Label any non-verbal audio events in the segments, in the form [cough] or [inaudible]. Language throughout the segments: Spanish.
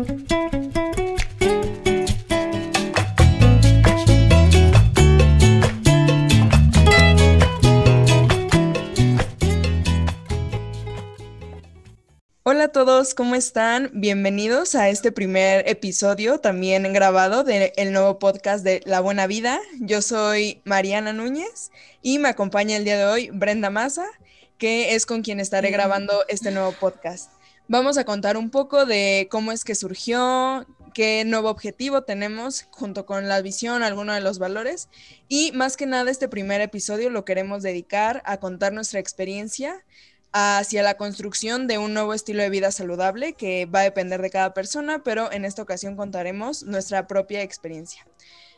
Hola a todos, ¿cómo están? Bienvenidos a este primer episodio también grabado del nuevo podcast de La Buena Vida. Yo soy Mariana Núñez y me acompaña el día de hoy Brenda Maza, que es con quien estaré grabando este nuevo podcast. Vamos a contar un poco de cómo es que surgió, qué nuevo objetivo tenemos junto con la visión, algunos de los valores y más que nada este primer episodio lo queremos dedicar a contar nuestra experiencia hacia la construcción de un nuevo estilo de vida saludable que va a depender de cada persona, pero en esta ocasión contaremos nuestra propia experiencia.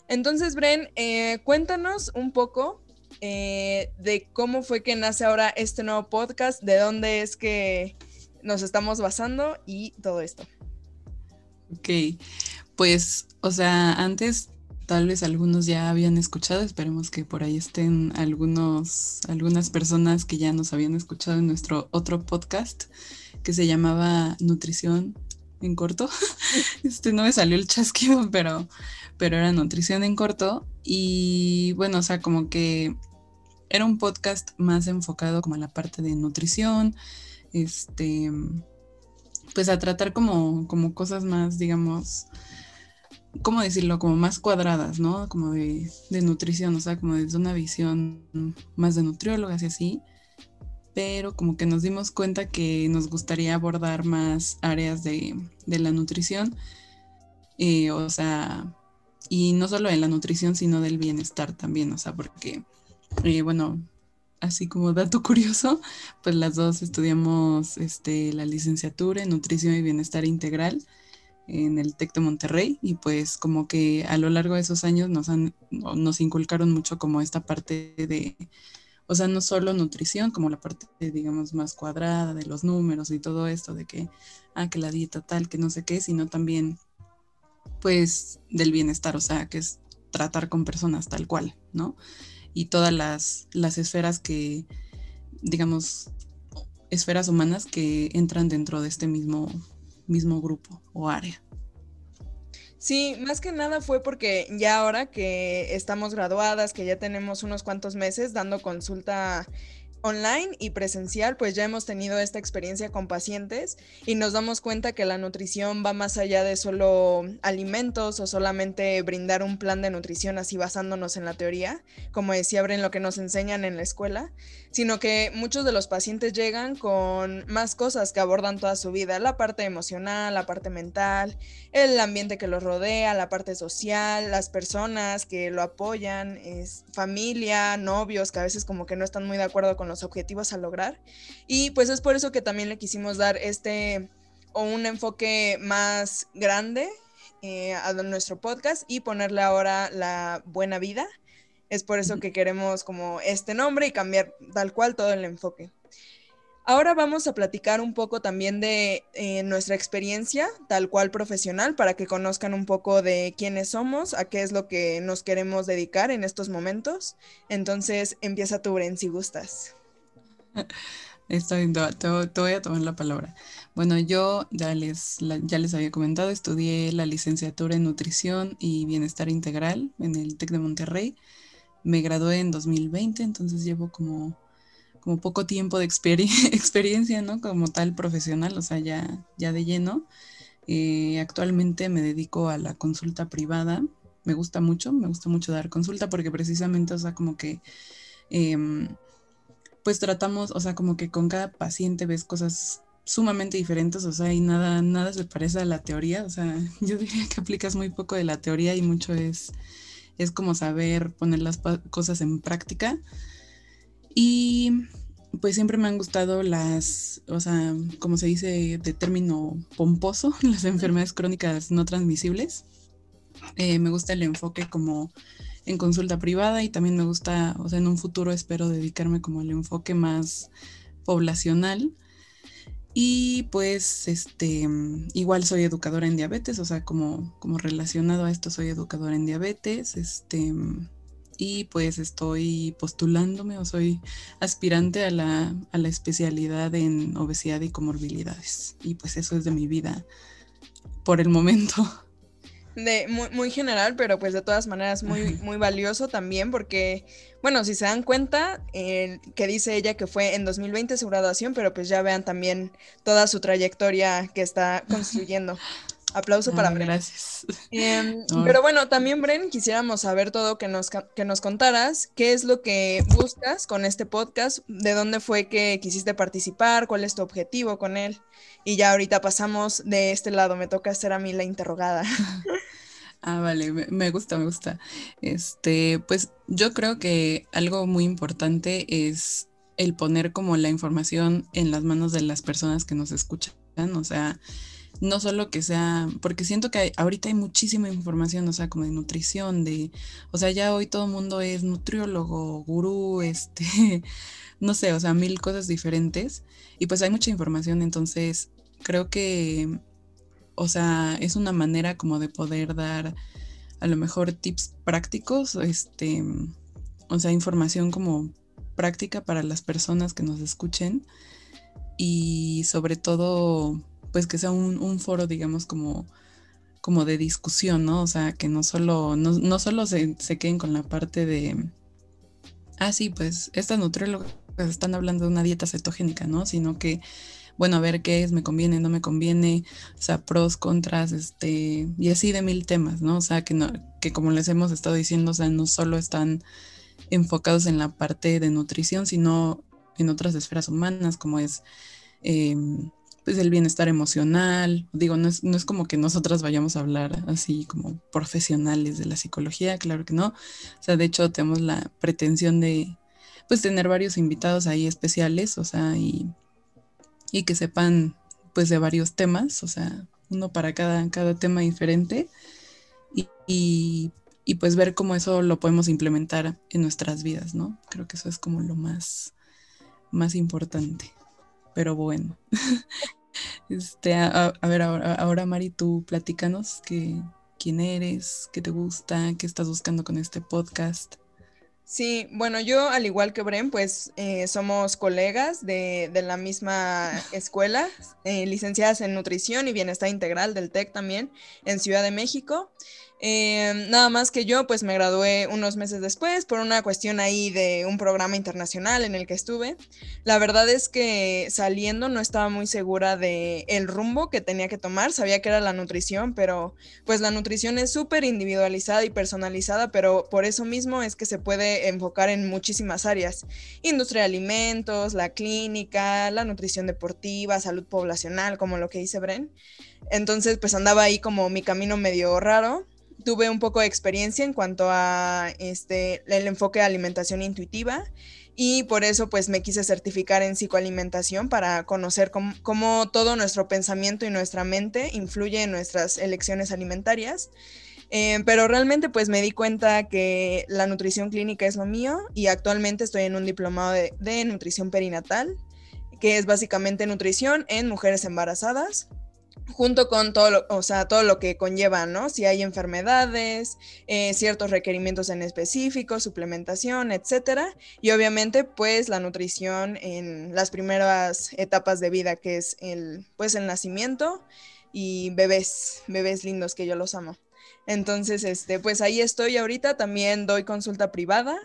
Entonces, Bren, eh, cuéntanos un poco eh, de cómo fue que nace ahora este nuevo podcast, de dónde es que nos estamos basando y todo esto. Ok, pues, o sea, antes tal vez algunos ya habían escuchado, esperemos que por ahí estén algunos, algunas personas que ya nos habían escuchado en nuestro otro podcast que se llamaba Nutrición en corto. [laughs] Este no me salió el chasquido, pero, pero era Nutrición en corto. Y bueno, o sea, como que era un podcast más enfocado como a la parte de nutrición, este, pues a tratar como, como cosas más, digamos, ¿cómo decirlo? Como más cuadradas, ¿no? Como de, nutrición, o sea, como desde una visión más de nutriólogas y así. Pero como que nos dimos cuenta que nos gustaría abordar más áreas de, la nutrición. Eh, o sea, y no solo de la nutrición, sino del bienestar también, o sea, porque, eh, bueno, así como dato curioso, pues las dos estudiamos este, la licenciatura en nutrición y bienestar integral en el TEC de Monterrey y pues como que a lo largo de esos años nos, han, nos inculcaron mucho como esta parte de, o sea, no solo nutrición, como la parte, digamos, más cuadrada de los números y todo esto, de que, ah, que la dieta tal, que no sé qué, sino también, pues, del bienestar, o sea, que es tratar con personas tal cual, ¿no? Y todas las, las esferas que, digamos, esferas humanas que entran dentro de este mismo mismo grupo o área. Sí, más que nada fue porque ya ahora que estamos graduadas, que ya tenemos unos cuantos meses dando consulta online y presencial, pues ya hemos tenido esta experiencia con pacientes y nos damos cuenta que la nutrición va más allá de solo alimentos o solamente brindar un plan de nutrición así basándonos en la teoría, como decía Bren, lo que nos enseñan en la escuela, sino que muchos de los pacientes llegan con más cosas que abordan toda su vida, la parte emocional, la parte mental, el ambiente que los rodea, la parte social, las personas que lo apoyan, es familia, novios que a veces como que no están muy de acuerdo con los objetivos a lograr. Y pues es por eso que también le quisimos dar este o un enfoque más grande eh, a nuestro podcast y ponerle ahora la buena vida es por eso que queremos como este nombre y cambiar tal cual todo el enfoque. Ahora vamos a platicar un poco también de eh, nuestra experiencia, tal cual profesional, para que conozcan un poco de quiénes somos, a qué es lo que nos queremos dedicar en estos momentos. Entonces, empieza tú, Bren, si gustas. [laughs] Estoy, te, voy a tomar la palabra. Bueno, yo ya les, ya les había comentado, estudié la licenciatura en nutrición y bienestar integral en el TEC de Monterrey me gradué en 2020, entonces llevo como, como poco tiempo de [laughs] experiencia, ¿no? Como tal profesional, o sea, ya, ya de lleno. Eh, actualmente me dedico a la consulta privada. Me gusta mucho, me gusta mucho dar consulta porque precisamente, o sea, como que, em, pues tratamos, o sea, como que con cada paciente ves cosas sumamente diferentes, o sea, y nada, nada se parece a la teoría, o sea, [laughs] yo diría que aplicas muy poco de la teoría y mucho es es como saber poner las cosas en práctica. Y pues siempre me han gustado las, o sea, como se dice de término pomposo, [laughs] las enfermedades crónicas no transmisibles. Eh, me gusta el enfoque como en consulta privada y también me gusta, o sea, en un futuro espero dedicarme como al enfoque más poblacional y pues, este, igual soy educadora en diabetes, o sea, como, como relacionado a esto soy educadora en diabetes, este, y pues estoy postulándome o soy aspirante a la, a la especialidad en obesidad y comorbilidades. Y pues eso es de mi vida por el momento. [laughs] De, muy, muy, general, pero pues de todas maneras muy, muy valioso también porque, bueno, si se dan cuenta, que dice ella que fue en 2020 su graduación, pero pues ya vean también toda su trayectoria que está [laughs] construyendo. Aplauso para Bren. Gracias. Em, [laughs] pero bueno, también Bren, quisiéramos saber todo que nos, que nos contaras, qué es lo que buscas con este podcast, de dónde fue que quisiste participar, cuál es tu objetivo con él. Y ya ahorita pasamos de este lado, me toca hacer a mí la interrogada. [laughs] Ah, vale, me, gusta, me gusta. Este, pues yo creo que algo muy importante es el poner como la información en las manos de las personas que nos escuchan, o sea, no solo que sea, porque siento que ahorita hay muchísima información, o sea, como de nutrición, de, o sea, ya hoy todo el mundo es nutriólogo, gurú, este, [laughs] no sé, o sea, mil cosas diferentes y pues hay mucha información, entonces creo que, o sea, es una manera como de poder dar a lo mejor tips prácticos, este, o sea, información como práctica para las personas que nos escuchen y sobre todo pues que sea un, foro, digamos, como, como de discusión, ¿no? O sea, que no solo, no, solo se, queden con la parte de, ah, sí, pues estas nutriólogas están hablando de una dieta cetogénica, ¿no? Sino que, bueno, a ver qué es, me conviene, no me conviene, o sea, pros, contras, este, y así de mil temas, ¿no? O sea, que, no, que como les hemos estado diciendo, o sea, no solo están enfocados en la parte de nutrición, sino en otras esferas humanas, como es em, pues el bienestar emocional. Digo, no es, no es como que nosotras vayamos a hablar así como profesionales de la psicología, claro que no. O sea, de hecho tenemos la pretensión de pues tener varios invitados ahí especiales, o sea, y, y que sepan pues de varios temas, o sea, uno para cada, cada tema diferente y, y, pues ver cómo eso lo podemos implementar en nuestras vidas, ¿no? Creo que eso es como lo más, más importante pero bueno. [laughs] este, a, ver, ahora, ahora, Mari, tú platícanos que, quién eres, qué te gusta, qué estás buscando con este podcast. Sí, bueno, yo al igual que Bren, pues eh, somos colegas de, de, la misma [laughs] escuela, eh, licenciadas en nutrición y bienestar integral del TEC también en Ciudad de México. Em, nada más que yo pues me gradué unos meses después por una cuestión ahí de un programa internacional en el que estuve. La verdad es que saliendo no estaba muy segura de el rumbo que tenía que tomar, sabía que era la nutrición, pero pues la nutrición es súper individualizada y personalizada, pero por eso mismo es que se puede enfocar en muchísimas áreas. Industria de alimentos, la clínica, la nutrición deportiva, salud poblacional, como lo que dice Bren. Entonces pues andaba ahí como mi camino medio raro tuve un poco de experiencia en cuanto a este, el enfoque de alimentación intuitiva y por eso pues me quise certificar en psicoalimentación para conocer cómo, todo nuestro pensamiento y nuestra mente influye en nuestras elecciones alimentarias. Eh, pero realmente pues me di cuenta que la nutrición clínica es lo mío y actualmente estoy en un diplomado de, de nutrición perinatal, que es básicamente nutrición en mujeres embarazadas junto con todo lo, o sea, todo lo que conlleva, ¿no? Si hay enfermedades, eh, ciertos requerimientos en específico, suplementación, etcétera. Y obviamente, pues, la nutrición en las primeras etapas de vida, que es el, pues, el nacimiento y bebés, bebés lindos que yo los amo. Entonces, este, pues ahí estoy ahorita, también doy consulta privada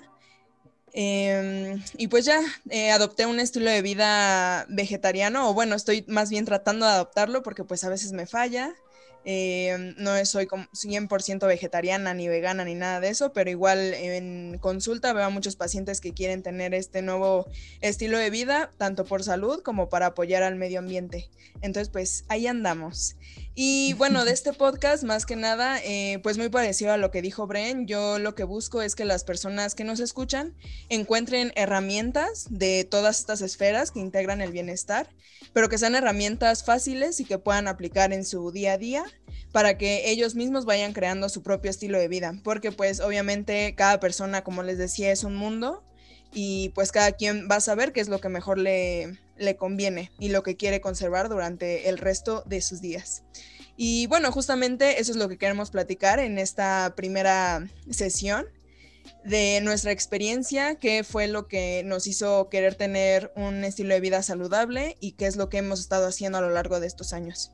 Em, y pues ya eh, adopté un estilo de vida vegetariano, o bueno, estoy más bien tratando de adoptarlo porque pues a veces me falla. Em, no soy 100% vegetariana ni vegana ni nada de eso, pero igual en consulta veo a muchos pacientes que quieren tener este nuevo estilo de vida, tanto por salud como para apoyar al medio ambiente. Entonces, pues ahí andamos. Y bueno, de este podcast, más que nada, eh, pues muy parecido a lo que dijo Bren, yo lo que busco es que las personas que nos escuchan encuentren herramientas de todas estas esferas que integran el bienestar, pero que sean herramientas fáciles y que puedan aplicar en su día a día para que ellos mismos vayan creando su propio estilo de vida, porque pues obviamente cada persona, como les decía, es un mundo y pues cada quien va a saber qué es lo que mejor le, le conviene y lo que quiere conservar durante el resto de sus días. Y bueno, justamente eso es lo que queremos platicar en esta primera sesión de nuestra experiencia, qué fue lo que nos hizo querer tener un estilo de vida saludable y qué es lo que hemos estado haciendo a lo largo de estos años.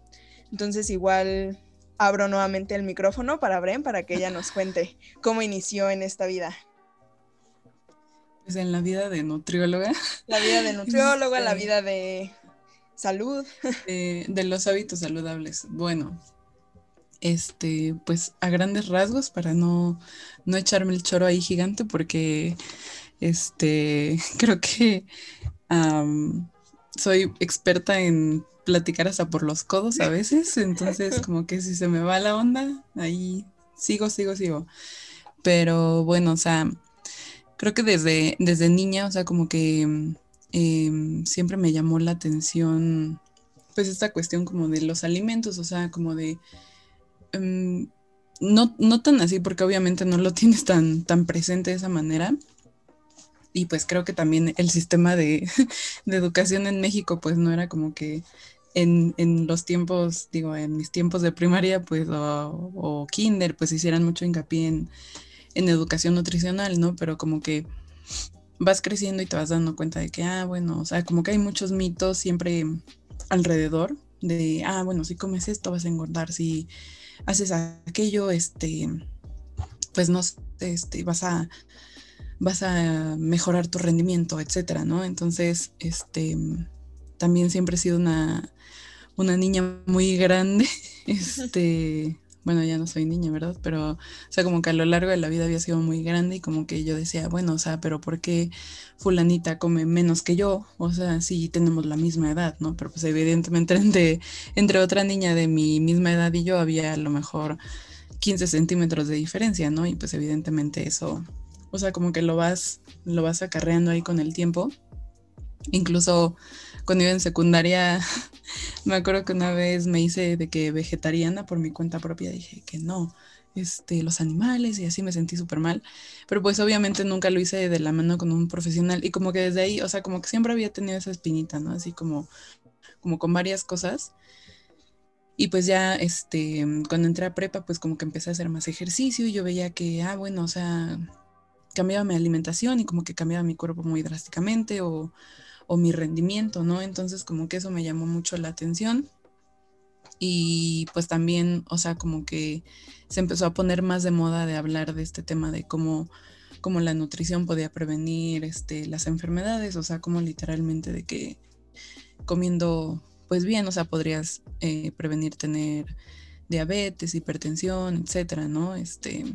Entonces igual abro nuevamente el micrófono para Bren para que ella nos cuente cómo inició en esta vida. Pues en la vida de nutrióloga. La vida de [laughs] nutrióloga, la vida de salud. de los hábitos saludables. Bueno, este, pues a grandes rasgos para no, no echarme el choro ahí gigante porque este, [laughs] creo que soy experta en platicar hasta por los codos a veces, entonces como que si se me va la onda, ahí sigo, sigo, sigo. Pero bueno, o sea, creo que desde, desde niña, o sea, como que em, siempre me llamó la atención, pues esta cuestión como de los alimentos, o sea, como de... Em, no, no tan así, porque obviamente no lo [laughs] tienes tan, tan presente de esa manera, y pues creo que también el sistema de, [laughs] educación en México pues no era como que en, los tiempos, digo, en mis tiempos de primaria pues o, kinder pues hicieran mucho hincapié en, educación nutricional, ¿no? Pero como que vas creciendo y te vas dando cuenta de que, ah, bueno, o sea, como que hay muchos mitos siempre alrededor de, ah, bueno, si comes esto vas a engordar, si haces aquello, este, pues no, este, vas a vas a mejorar tu rendimiento, etcétera, ¿no? Entonces, este, también siempre he sido una, una niña muy grande, [laughs] este, bueno, ya no soy niña, ¿verdad? Pero, o sea, como que a lo largo de la vida había sido muy grande y como que yo decía, bueno, o sea, pero ¿por qué fulanita come menos que yo? O sea, sí tenemos la misma edad, ¿no? Pero pues evidentemente [laughs] entre, entre otra niña de mi misma edad y yo había a lo mejor 15 centímetros de diferencia, ¿no? Y pues evidentemente eso o sea, como que lo vas, lo vas acarreando ahí con el tiempo. Incluso cuando iba en secundaria, [laughs] [laughs] me acuerdo que una vez me hice de que vegetariana por mi cuenta propia, dije que no, este, los animales y así me sentí súper mal. Pero pues obviamente nunca lo hice de la mano con un profesional y como que desde ahí, o sea, como que siempre había tenido esa espinita, ¿no? Así como, como con varias cosas. Y pues ya, este, cuando entré a prepa, pues como que empecé a hacer más ejercicio y yo veía que, ah, bueno, o sea, cambiaba mi alimentación y como que cambiaba mi cuerpo muy drásticamente o, mi rendimiento, ¿no? Entonces como que eso me llamó mucho la atención y pues también, o sea, como que se empezó a poner más de moda de hablar de este tema de cómo, cómo la nutrición podía prevenir este, las enfermedades, o sea, como literalmente de que comiendo pues bien, o sea, podrías eh, prevenir tener diabetes, hipertensión, etcétera, ¿no? Este,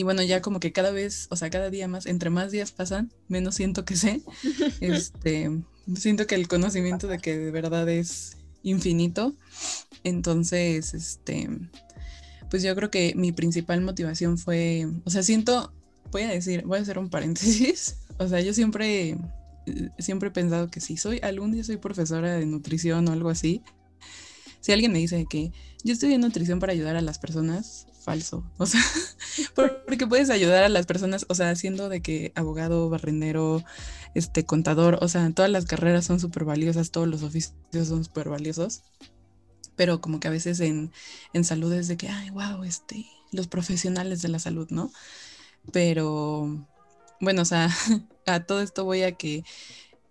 y bueno, ya como que cada vez, o sea, cada día más, entre más días pasan, menos siento que sé. [laughs] Este, siento que el conocimiento de que de verdad es infinito. Entonces, este, pues yo creo que mi principal motivación fue, o sea, siento, voy a decir, voy a hacer un paréntesis. [laughs] O sea, yo siempre, siempre he pensado que si soy, algún día soy profesora de nutrición o algo así, si alguien me dice que yo estoy en nutrición para ayudar a las personas, falso. O sea, [laughs] porque puedes ayudar a las personas, o sea, siendo de que abogado, barrendero, este, contador, o sea, todas las carreras son súper valiosas, todos los oficios son súper valiosos. Pero como que a veces en, en salud es de que, ay, wow, este, los profesionales de la salud, ¿no? Pero, bueno, o sea, [laughs] a todo esto voy a que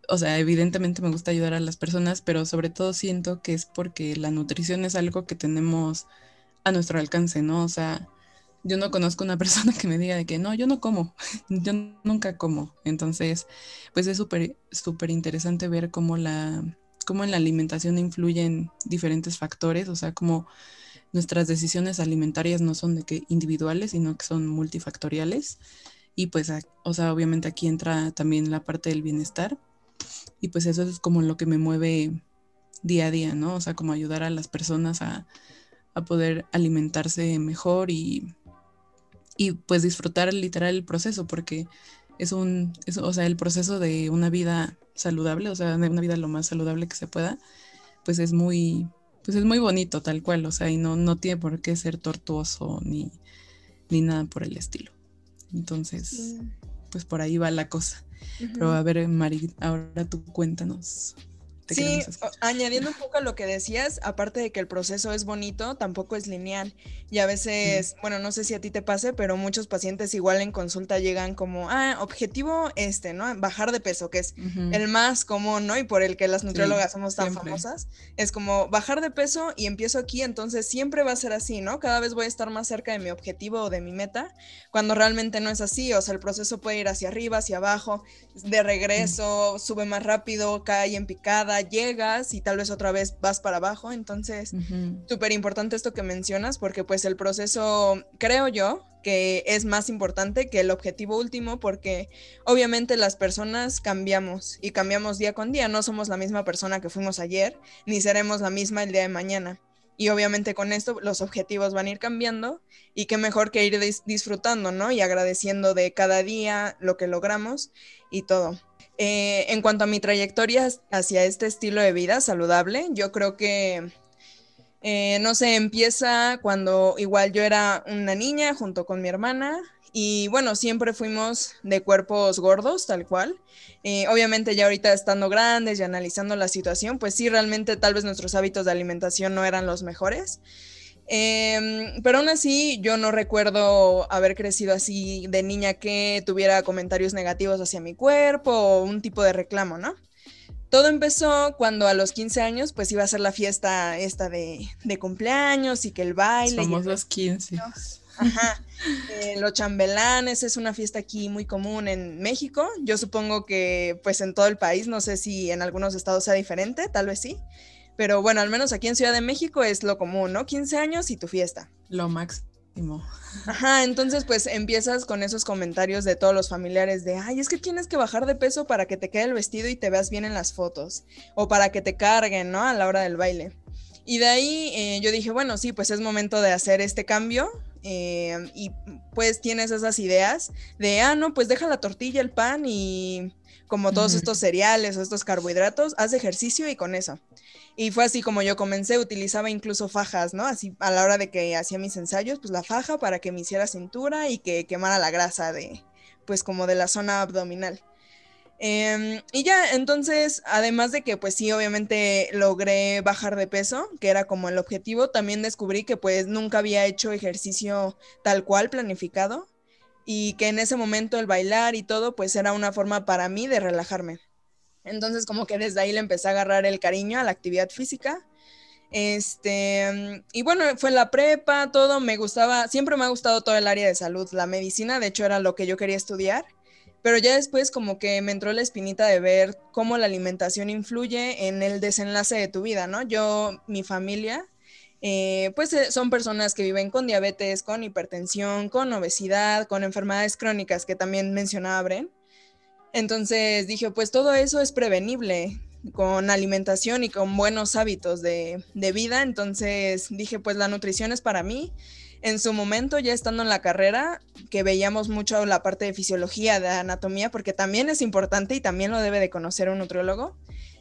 o sea, evidentemente me gusta ayudar a las personas, pero sobre todo siento que es porque la nutrición es algo que tenemos a nuestro alcance, ¿no? O sea, yo no conozco una [laughs] persona que me diga de que no, yo no como, [laughs] yo nunca como. Entonces, pues es súper, súper interesante ver cómo la, cómo en la alimentación influyen diferentes factores, o sea, cómo nuestras decisiones alimentarias no son de que individuales, sino que son multifactoriales. Y pues, o sea, obviamente aquí entra también la parte del bienestar. Y pues eso es como lo que me mueve día a día, ¿no? O sea, como ayudar a las personas a, a poder alimentarse mejor y, y pues disfrutar literal el proceso, porque es un, o sea, el proceso de una vida saludable, o sea, de una vida lo más saludable que se pueda, pues es muy, pues es muy bonito tal cual, o sea, y no, no tiene por qué ser tortuoso ni, ni nada por el estilo. Entonces, pues por ahí va la cosa. Pero a ver, Mari, ahora tú cuéntanos. Sí, añadiendo un poco a lo que decías, aparte de que el proceso es bonito, tampoco es lineal. Y a veces, bueno, no sé si a ti te pase, pero muchos pacientes igual en consulta llegan como, ah, objetivo este, ¿no? Bajar de peso, que es el más común, ¿no? Y por el que las nutriólogas somos tan famosas. Es como bajar de peso y empiezo aquí, entonces siempre va a ser así, ¿no? Cada vez voy a estar más cerca de mi objetivo o de mi meta, cuando realmente no es así. O sea, el proceso puede ir hacia arriba, hacia abajo, de regreso, sube más rápido, cae en picada, llegas y tal vez otra vez vas para abajo. Entonces, súper importante esto que mencionas porque pues el proceso, creo yo, que es más importante que el objetivo último porque obviamente las personas cambiamos y cambiamos día con día. No somos la misma persona que fuimos ayer, ni seremos la misma el día de mañana. Y obviamente con esto los objetivos van a ir cambiando y qué mejor que ir disfrutando, ¿no? Y agradeciendo de cada día lo que logramos y todo. Eh, en cuanto a mi trayectoria hacia este estilo de vida saludable, yo creo que, eh, no sé, empieza cuando igual yo era una niña junto con mi hermana y bueno, siempre fuimos de cuerpos gordos, tal cual. Eh, obviamente ya ahorita estando grandes y analizando la situación, pues sí, realmente tal vez nuestros hábitos de alimentación no eran los mejores. Em, pero aún así, yo no recuerdo haber crecido así de niña que tuviera comentarios negativos hacia mi cuerpo o un tipo de reclamo, ¿no? Todo empezó cuando a los 15 años, pues iba a ser la fiesta esta de, de cumpleaños y que el baile. Somos los 15. Ajá. Eh, los chambelanes es una fiesta aquí muy común en México. Yo supongo que pues en todo el país, no sé si en algunos estados sea diferente, tal vez sí. Pero bueno, al menos aquí en Ciudad de México es lo común, ¿no? 15 años y tu fiesta. Lo máximo. Ajá, entonces pues empiezas con esos comentarios de todos los familiares de, ay, es que tienes que bajar de peso para que te quede el vestido y te veas bien en las fotos, o para que te carguen, ¿no? A la hora del baile. Y de ahí eh, yo dije, bueno, sí, pues es momento de hacer este cambio, Em, y pues tienes esas ideas de, ah, no, pues deja la tortilla, el pan y como todos estos cereales o estos carbohidratos, haz ejercicio y con eso. Y fue así como yo comencé, utilizaba incluso fajas, ¿no? Así a la hora de que hacía mis ensayos, pues la faja para que me hiciera cintura y que quemara la grasa de, pues como de la zona abdominal. Em, y ya, entonces, además de que pues sí, obviamente logré bajar de peso, que era como el objetivo, también descubrí que pues nunca había hecho ejercicio tal cual planificado y que en ese momento el bailar y todo pues era una forma para mí de relajarme. Entonces como que desde ahí le empecé a agarrar el cariño a la actividad física. Este, y bueno, fue la prepa, todo, me gustaba, siempre me ha gustado todo el área de salud, la medicina, de hecho era lo que yo quería estudiar. Pero ya después como que me entró la espinita de ver cómo la alimentación influye en el desenlace de tu vida, ¿no? Yo, mi familia, eh, pues eh, son personas que viven con diabetes, con hipertensión, con obesidad, con enfermedades crónicas que también mencionaba Bren. Entonces dije, pues todo eso es prevenible con alimentación y con buenos hábitos de, de vida. Entonces dije, pues la nutrición es para mí en su momento, ya estando en la carrera, que veíamos mucho la parte de fisiología, de anatomía, porque también es importante y también lo debe de conocer un nutriólogo,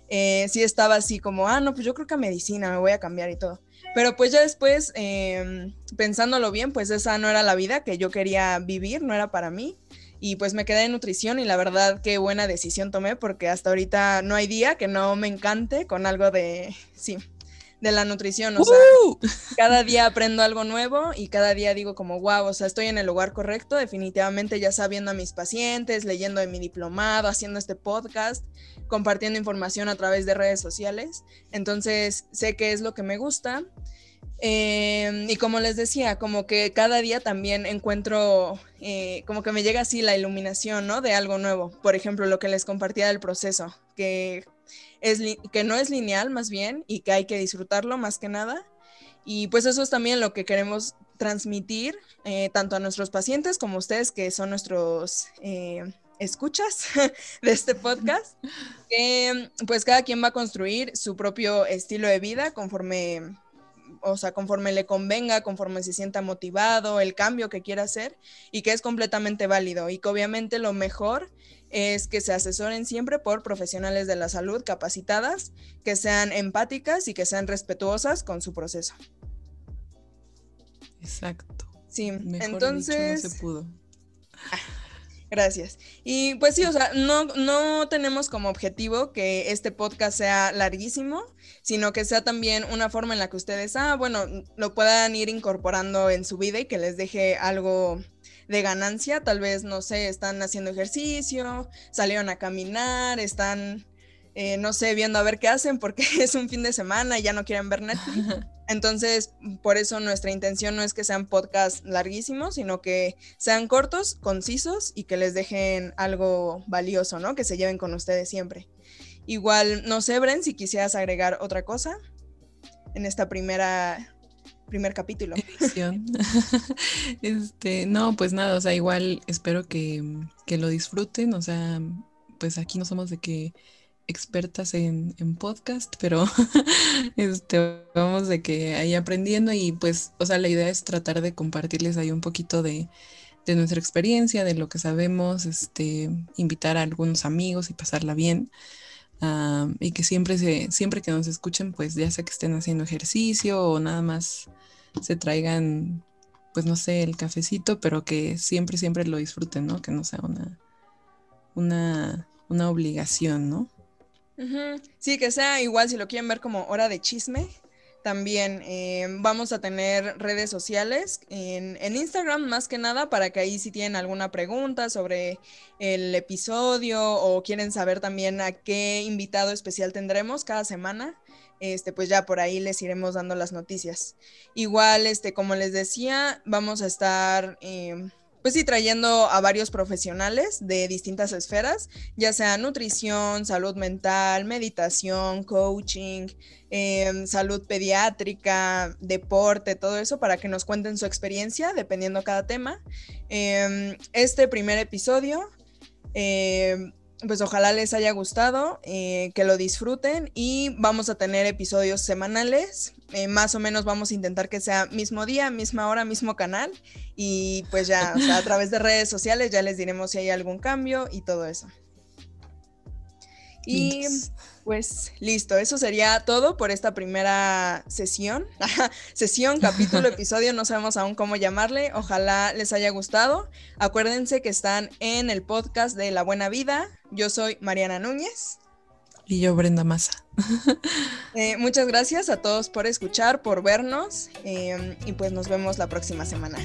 eh, sí estaba así como, ah, no, pues yo creo que a medicina me voy a cambiar y todo. Pero pues ya después, em, pensándolo bien, pues esa no era la vida que yo quería vivir, no era para mí. Y pues me quedé en nutrición y la verdad qué buena decisión tomé porque hasta ahorita no hay día que no me encante con algo de, sí, de la nutrición, o sea, cada día aprendo algo nuevo y cada día digo como, wow, o sea, estoy en el lugar correcto, definitivamente ya sabiendo a mis pacientes, leyendo de mi diplomado, haciendo este podcast, compartiendo información a través de redes sociales, entonces sé qué es lo que me gusta. Em, y como les decía, como que cada día también encuentro, eh, como que me llega así la iluminación, ¿no? De algo nuevo. Por ejemplo, lo que les compartía del proceso, que es que no es lineal más bien y que hay que disfrutarlo más que nada. Y pues eso es también lo que queremos transmitir eh, tanto a nuestros pacientes como a ustedes que son nuestros eh, escuchas [laughs] de este podcast, [laughs] que pues cada quien va a construir su propio estilo de vida conforme o sea, conforme le convenga, conforme se sienta motivado, el cambio que quiera hacer y que es completamente válido y que obviamente lo mejor es que se asesoren siempre por profesionales de la salud capacitadas, que sean empáticas y que sean respetuosas con su proceso. Exacto. Sí, entonces... se pudo. Gracias. Y pues sí, o sea, no, no tenemos como objetivo que este podcast sea larguísimo, sino que sea también una forma en la que ustedes, ah, bueno, lo puedan ir incorporando en su vida y que les deje algo de ganancia. Tal vez, no sé, están haciendo ejercicio, salieron a caminar, están, eh, no sé, viendo a ver qué hacen porque [laughs] es un fin de semana y ya no quieren ver Netflix. [laughs] Entonces, por eso nuestra intención no es que sean podcasts larguísimos, sino que sean cortos, concisos y que les dejen algo valioso, ¿no? Que se lleven con ustedes siempre. Igual, no sé, Bren, si quisieras agregar otra cosa en esta primera primer capítulo. [laughs] este, no, pues nada, o sea, igual espero que, que lo disfruten, o sea, pues aquí no somos de que expertas en, podcast, pero [laughs] este, vamos de que ahí aprendiendo y pues, o sea, la idea es tratar de compartirles ahí un poquito de, nuestra experiencia, de lo que sabemos, este, invitar a algunos amigos y pasarla bien. Y que siempre se, siempre que nos escuchen, pues ya sea que estén haciendo ejercicio o nada más se traigan, pues no sé, el cafecito, pero que siempre, siempre lo disfruten, ¿no? Que no sea una, una, una obligación, ¿no? Sí, que sea igual si lo quieren ver como hora de chisme. También eh, vamos a tener redes sociales en, Instagram más que nada para que ahí si tienen alguna pregunta sobre el episodio o quieren saber también a qué invitado especial tendremos cada semana, este, pues ya por ahí les iremos dando las noticias. Igual, este, como les decía, vamos a estar... Eh, pues sí, trayendo a varios profesionales de distintas esferas, ya sea nutrición, salud mental, meditación, coaching, em, salud pediátrica, deporte, todo eso, para que nos cuenten su experiencia, dependiendo cada tema. Em, este primer episodio em, pues ojalá les haya gustado, eh, que lo disfruten y vamos a tener episodios semanales. Eh, más o menos vamos a intentar que sea mismo día, misma hora, mismo canal y pues ya, o sea, a través de redes sociales ya les diremos si hay algún cambio y todo eso. Y pues listo, eso sería todo por esta primera sesión. [laughs] sesión, capítulo, [laughs] episodio, no sabemos aún cómo llamarle. Ojalá les haya gustado. Acuérdense que están en el podcast de La Buena Vida. Yo soy Mariana Núñez. Y yo, Brenda Maza. [laughs] Eh, muchas gracias a todos por escuchar, por vernos. Eh, y pues nos vemos la próxima semana.